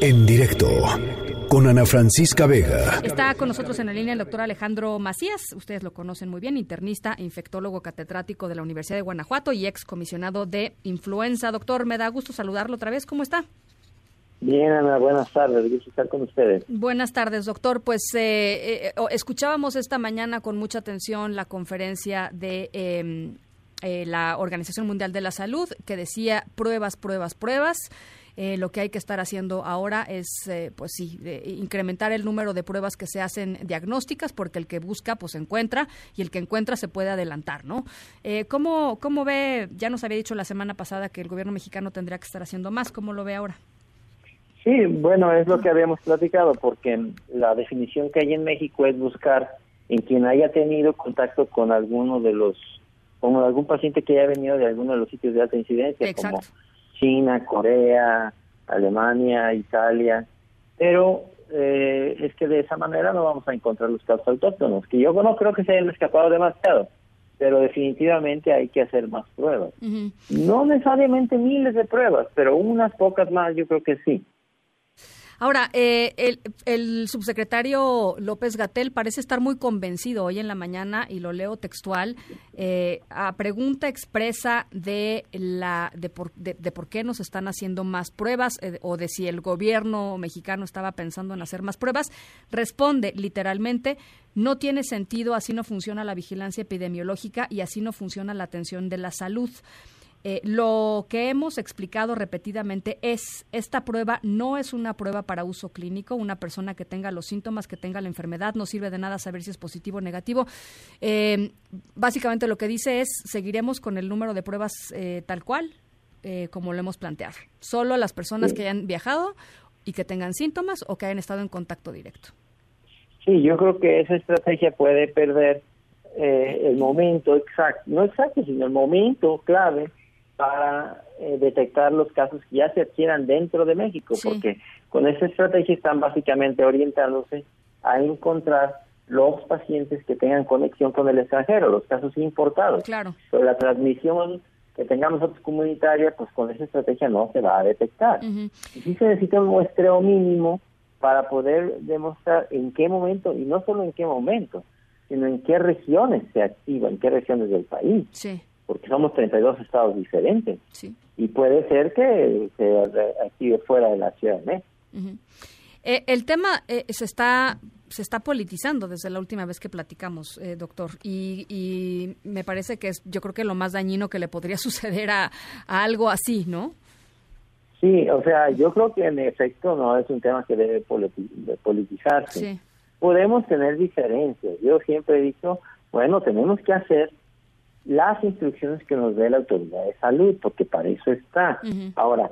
En directo con Ana Francisca Vega. Está con nosotros en la línea el doctor Alejandro Macías, ustedes lo conocen muy bien, internista, infectólogo catedrático de la Universidad de Guanajuato y ex comisionado de influenza. Doctor, me da gusto saludarlo otra vez, ¿cómo está? Bien, Ana, buenas tardes, gusto estar con ustedes. Buenas tardes, doctor. Pues eh, eh, escuchábamos esta mañana con mucha atención la conferencia de em, eh, la Organización Mundial de la Salud que decía pruebas, pruebas, pruebas. Eh, lo que hay que estar haciendo ahora es, eh, pues sí, incrementar el número de pruebas que se hacen diagnósticas, porque el que busca, pues encuentra, y el que encuentra se puede adelantar, ¿no? Eh, ¿cómo, ¿Cómo ve, ya nos había dicho la semana pasada que el gobierno mexicano tendría que estar haciendo más, ¿cómo lo ve ahora? Sí, bueno, es lo que habíamos platicado, porque la definición que hay en México es buscar en quien haya tenido contacto con alguno de los, como algún paciente que haya venido de alguno de los sitios de alta incidencia, Exacto. como China, Corea, Alemania, Italia, pero eh, es que de esa manera no vamos a encontrar los casos autóctonos, que yo no creo que se hayan escapado demasiado, pero definitivamente hay que hacer más pruebas. No necesariamente miles de pruebas, pero unas pocas más yo creo que sí. Ahora, eh, el, el, subsecretario López Gatel parece estar muy convencido hoy en la mañana, y lo leo textual, eh, a pregunta expresa de, la, de, por, de, de por qué nos están haciendo más pruebas eh, o de si el gobierno mexicano estaba pensando en hacer más pruebas, responde literalmente, no tiene sentido, así no funciona la vigilancia epidemiológica y así no funciona la atención de la salud. Eh, lo que hemos explicado repetidamente es, esta prueba no es una prueba para uso clínico, una persona que tenga los síntomas, que tenga la enfermedad, no sirve de nada saber si es positivo o negativo. Eh, básicamente lo que dice es, seguiremos con el número de pruebas eh, tal cual, eh, como lo hemos planteado. Solo las personas que hayan viajado y que tengan síntomas o que hayan estado en contacto directo. Sí, yo creo que esa estrategia puede perder eh, el momento exacto, no exacto, sino el momento clave para eh, detectar los casos que ya se adquieran dentro de México, Sí. porque con esa estrategia están básicamente orientándose a encontrar los pacientes que tengan conexión con el extranjero, los casos importados. Claro. Pero la transmisión que tengamos nosotros comunitaria, pues con esa estrategia no se va a detectar. Y sí se necesita un muestreo mínimo para poder demostrar en qué momento, y no solo en qué momento, sino en qué regiones se activa, en qué regiones del país, Sí, porque somos 32 estados diferentes. sí. Y puede ser que se active fuera de la Ciudad de México. Ujú. Eh, el tema eh, se está se está politizando desde la última vez que platicamos, eh, doctor, y, y me parece que es, yo creo que lo más dañino que le podría suceder a, a algo así, ¿no? Sí, o sea, yo creo que en efecto no es un tema que debe politi- de politizarse. Sí. Podemos tener diferencias. Yo siempre he dicho, bueno, tenemos que hacer las instrucciones que nos dé la autoridad de salud, porque para eso está. Ahora,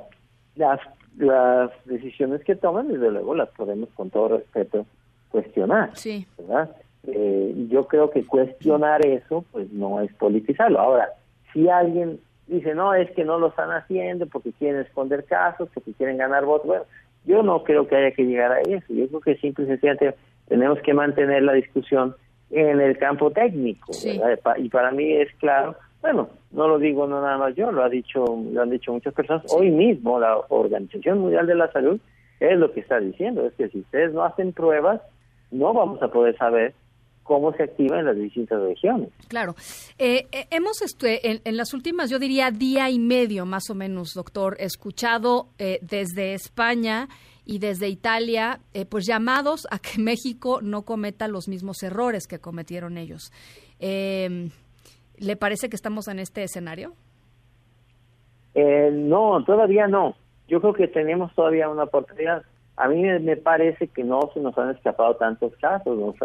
las, las decisiones que toman, desde luego, las podemos con todo respeto cuestionar, Sí. ¿verdad? Eh, yo creo que cuestionar eso, pues no es politizarlo. Ahora, si alguien dice, no, es que no lo están haciendo porque quieren esconder casos, porque quieren ganar votos, bueno, yo no creo que haya que llegar a eso. Yo creo que simple y sencillamente tenemos que mantener la discusión en el campo técnico, Y para mí es claro, bueno, no lo digo no nada más yo, lo ha dicho, lo han dicho muchas personas. Hoy mismo la Organización Mundial de la Salud es lo que está diciendo, es que si ustedes no hacen pruebas, no vamos a poder saber cómo se activa en las distintas regiones. Claro. Eh, eh, hemos este, en, en las últimas, yo diría, día y medio más o menos, doctor, escuchado eh, desde España y desde Italia, eh, pues llamados a que México no cometa los mismos errores que cometieron ellos. Eh, ¿Le parece que estamos en este escenario? Eh, no, todavía no. Yo creo que tenemos todavía una oportunidad. A mí me, parece que no se nos han escapado tantos casos.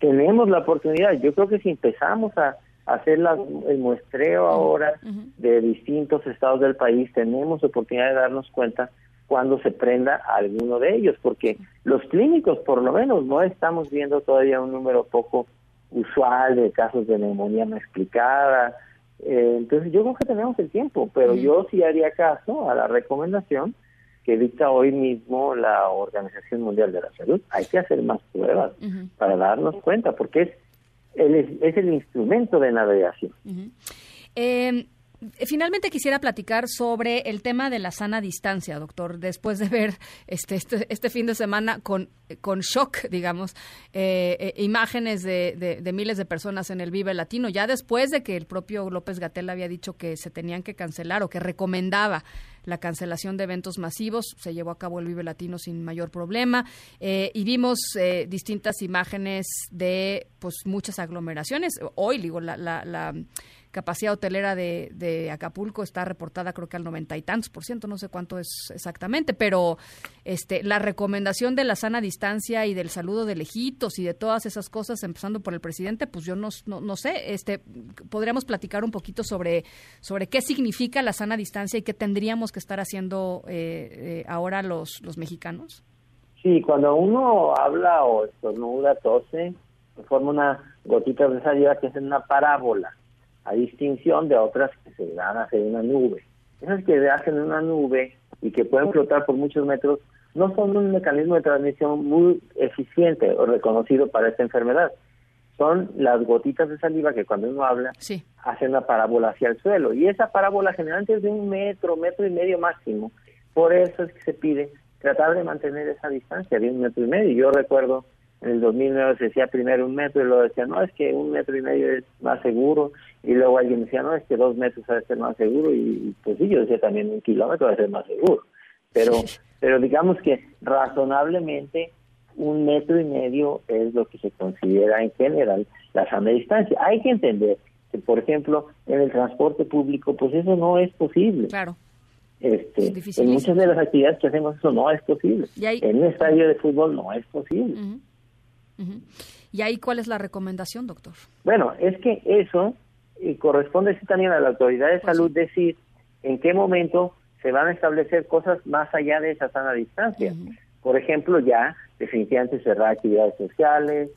tenemos la oportunidad. Yo creo que si empezamos a, hacer la- el muestreo ahora de distintos estados del país, tenemos oportunidad de darnos cuenta cuando se prenda alguno de ellos, porque los clínicos, por lo menos, no estamos viendo todavía un número poco usual de casos de neumonía no explicada. Eh, entonces, yo creo que tenemos el tiempo, pero yo sí haría caso a la recomendación que dicta hoy mismo la Organización Mundial de la Salud. Hay que hacer más pruebas para darnos cuenta, porque es el, es el instrumento de navegación. Eh, finalmente quisiera platicar sobre el tema de la sana distancia, doctor. Después de ver este, este, este fin de semana con, con shock, digamos, eh, eh, imágenes de, de, miles de personas en el Vive Latino, ya después de que el propio López Gatel había dicho que se tenían que cancelar o que recomendaba la cancelación de eventos masivos. Se llevó a cabo el Vive Latino sin mayor problema eh, y vimos eh, distintas imágenes de pues muchas aglomeraciones. Hoy, digo, la, la capacidad hotelera de, de, Acapulco está reportada creo que al noventa y tantos por ciento, no sé cuánto es exactamente, pero este, la recomendación de la sana distancia y del saludo de lejitos y de todas esas cosas, empezando por el presidente, pues yo no, no, sé, este, podríamos platicar un poquito sobre, sobre qué significa la sana distancia y qué tendríamos que estar haciendo eh, eh, ahora los, los mexicanos. Sí, cuando uno habla o estornuda, tose, forma una gotita de saliva que es una parábola a distinción de otras que se dan a hacer una nube. Esas que se hacen una nube y que pueden flotar por muchos metros no son un mecanismo de transmisión muy eficiente o reconocido para esta enfermedad. Son las gotitas de saliva que cuando uno habla hacen una parábola hacia el suelo y esa parábola generalmente es de un metro, metro y medio máximo. Por eso es que se pide tratar de mantener esa distancia de un metro y medio. Yo recuerdo en el 2009 se decía primero un metro y luego decía, no, es que un metro y medio es más seguro. Y luego alguien decía, no, es que dos metros debe ser más seguro. Y pues sí, yo decía también un kilómetro debe ser más seguro. Pero, pero digamos que razonablemente un metro y medio es lo que se considera en general la sana distancia. Hay que entender que, por ejemplo, en el transporte público, pues eso no es posible. Claro. Este, en muchas de las actividades que hacemos eso no es posible. En un estadio de fútbol no es posible. ¿Y ahí cuál es la recomendación, doctor? Bueno, es que eso eh, corresponde sí también a la autoridad de pues salud decir en qué momento se van a establecer cosas más allá de esa sana distancia. Por ejemplo, ya definitivamente cerrar actividades sociales.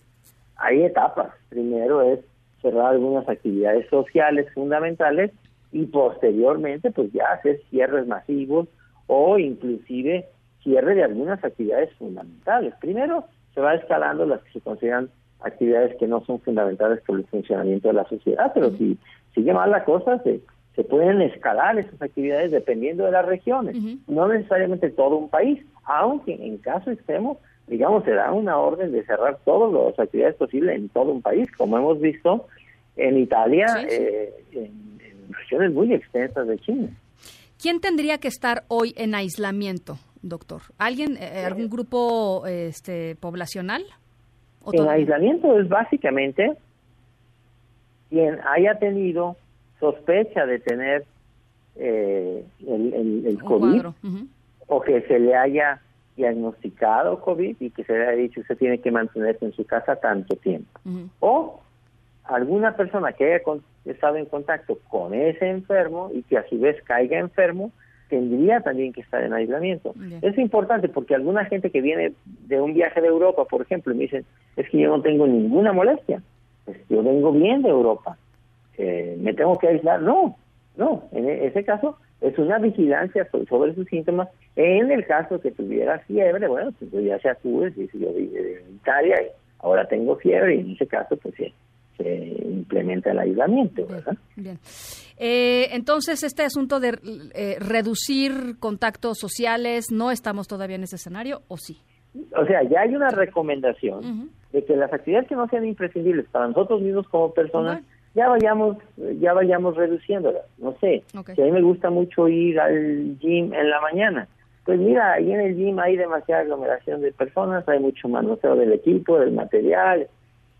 Hay etapas. Primero es cerrar algunas actividades sociales fundamentales y posteriormente pues ya hacer cierres masivos o inclusive cierre de algunas actividades fundamentales. Primero se va escalando las que se consideran actividades que no son fundamentales por el funcionamiento de la sociedad, pero si sigue mal la cosa, se, se pueden escalar esas actividades dependiendo de las regiones, no necesariamente todo un país, aunque en caso extremo, digamos, se da una orden de cerrar todas las actividades posibles en todo un país, como hemos visto en Italia, eh, en, regiones muy extensas de China. ¿Quién tendría que estar hoy en aislamiento? Doctor? ¿Alguien, eh, eh, algún grupo este, poblacional? El aislamiento es básicamente quien haya tenido sospecha de tener eh, el, COVID o que se le haya diagnosticado COVID y que se le haya dicho usted tiene que mantenerse en su casa tanto tiempo. O alguna persona que haya estado en contacto con ese enfermo y que a su vez caiga enfermo tendría también que estar en aislamiento. Es importante porque alguna gente que viene de un viaje de Europa, por ejemplo, me dicen, es que yo no tengo ninguna molestia, pues yo vengo bien de Europa, eh, me tengo que aislar. No, no, en e-, ese caso es una vigilancia sobre, sus síntomas. En el caso que tuviera fiebre, bueno, pues ya se acude, si yo vivo en Italia y ahora tengo fiebre, y en ese caso, pues sí, se implementa el aislamiento, ¿verdad? Bien. Eh, entonces, este asunto de eh, reducir contactos sociales, ¿no estamos todavía en ese escenario o sí? O sea, ya hay una recomendación de que las actividades que no sean imprescindibles para nosotros mismos como personas, ya vayamos ya vayamos reduciéndolas. No sé, si a mí me gusta mucho ir al gym en la mañana, pues mira, ahí en el gym hay demasiada aglomeración de personas, hay mucho manoseo del equipo, del material,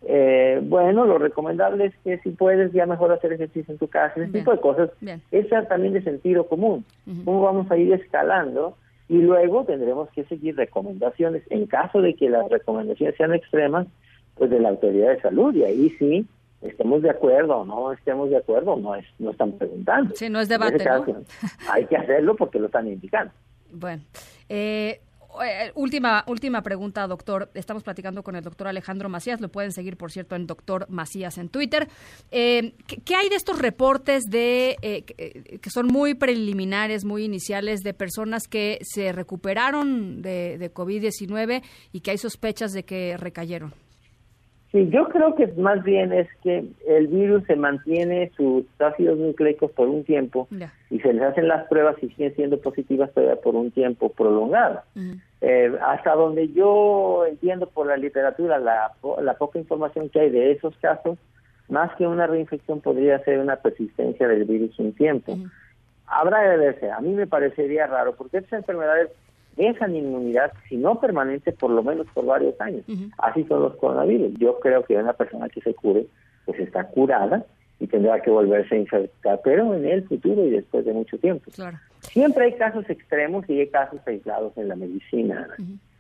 eh, bueno, lo recomendable es que si puedes ya mejor hacer ejercicio en tu casa, ese tipo de cosas. Es también de sentido común. ¿Cómo vamos a ir escalando? Y luego tendremos que seguir recomendaciones. En caso de que las recomendaciones sean extremas, pues de la autoridad de salud. Y ahí sí, estemos de acuerdo o no estemos de acuerdo, no, es, no están preguntando. Sí, no es debate. Hay que hacerlo porque lo están indicando. Bueno, eh, eh, última, última pregunta, doctor. Estamos platicando con el doctor Alejandro Macías. Lo pueden seguir, por cierto, en doctor Macías en Twitter. Eh, ¿qué, hay de estos reportes de eh, que son muy preliminares, muy iniciales, de personas que se recuperaron de, de COVID-19 y que hay sospechas de que recayeron? Sí, yo creo que más bien es que el virus se mantiene sus ácidos nucleicos por un tiempo y se les hacen las pruebas y siguen siendo positivas todavía por un tiempo prolongado. Eh, hasta donde yo entiendo por la literatura la, la poca información que hay de esos casos, más que una reinfección podría ser una persistencia del virus un tiempo. Habrá de verse, a mí me parecería raro porque estas enfermedades dejan inmunidad, si no permanente, por lo menos por varios años. Así son los coronavirus. Yo creo que una persona que se cure, pues está curada y tendrá que volverse a infectar, pero en el futuro y después de mucho tiempo. Siempre hay casos extremos y hay casos aislados en la medicina.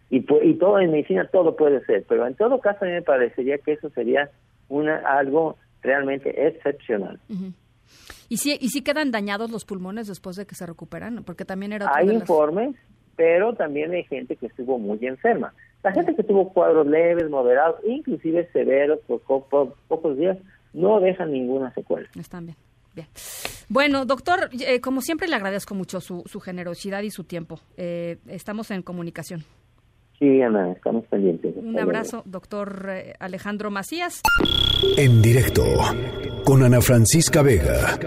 y, y todo en medicina todo puede ser, pero en todo caso a mí me parecería que eso sería una algo realmente excepcional. ¿Y si, ¿Y si quedan dañados los pulmones después de que se recuperan? Porque también era... Hay informes pero también hay gente que estuvo muy enferma. La gente que tuvo cuadros leves, moderados, inclusive severos por, pocos días, no dejan ninguna secuela. Están bien. Bien. Bueno, doctor, eh, como siempre le agradezco mucho su, su generosidad y su tiempo. Eh, estamos en comunicación. Sí, Ana, estamos pendientes. Un abrazo, doctor eh, Alejandro Macías. En directo con Ana Francisca Vega.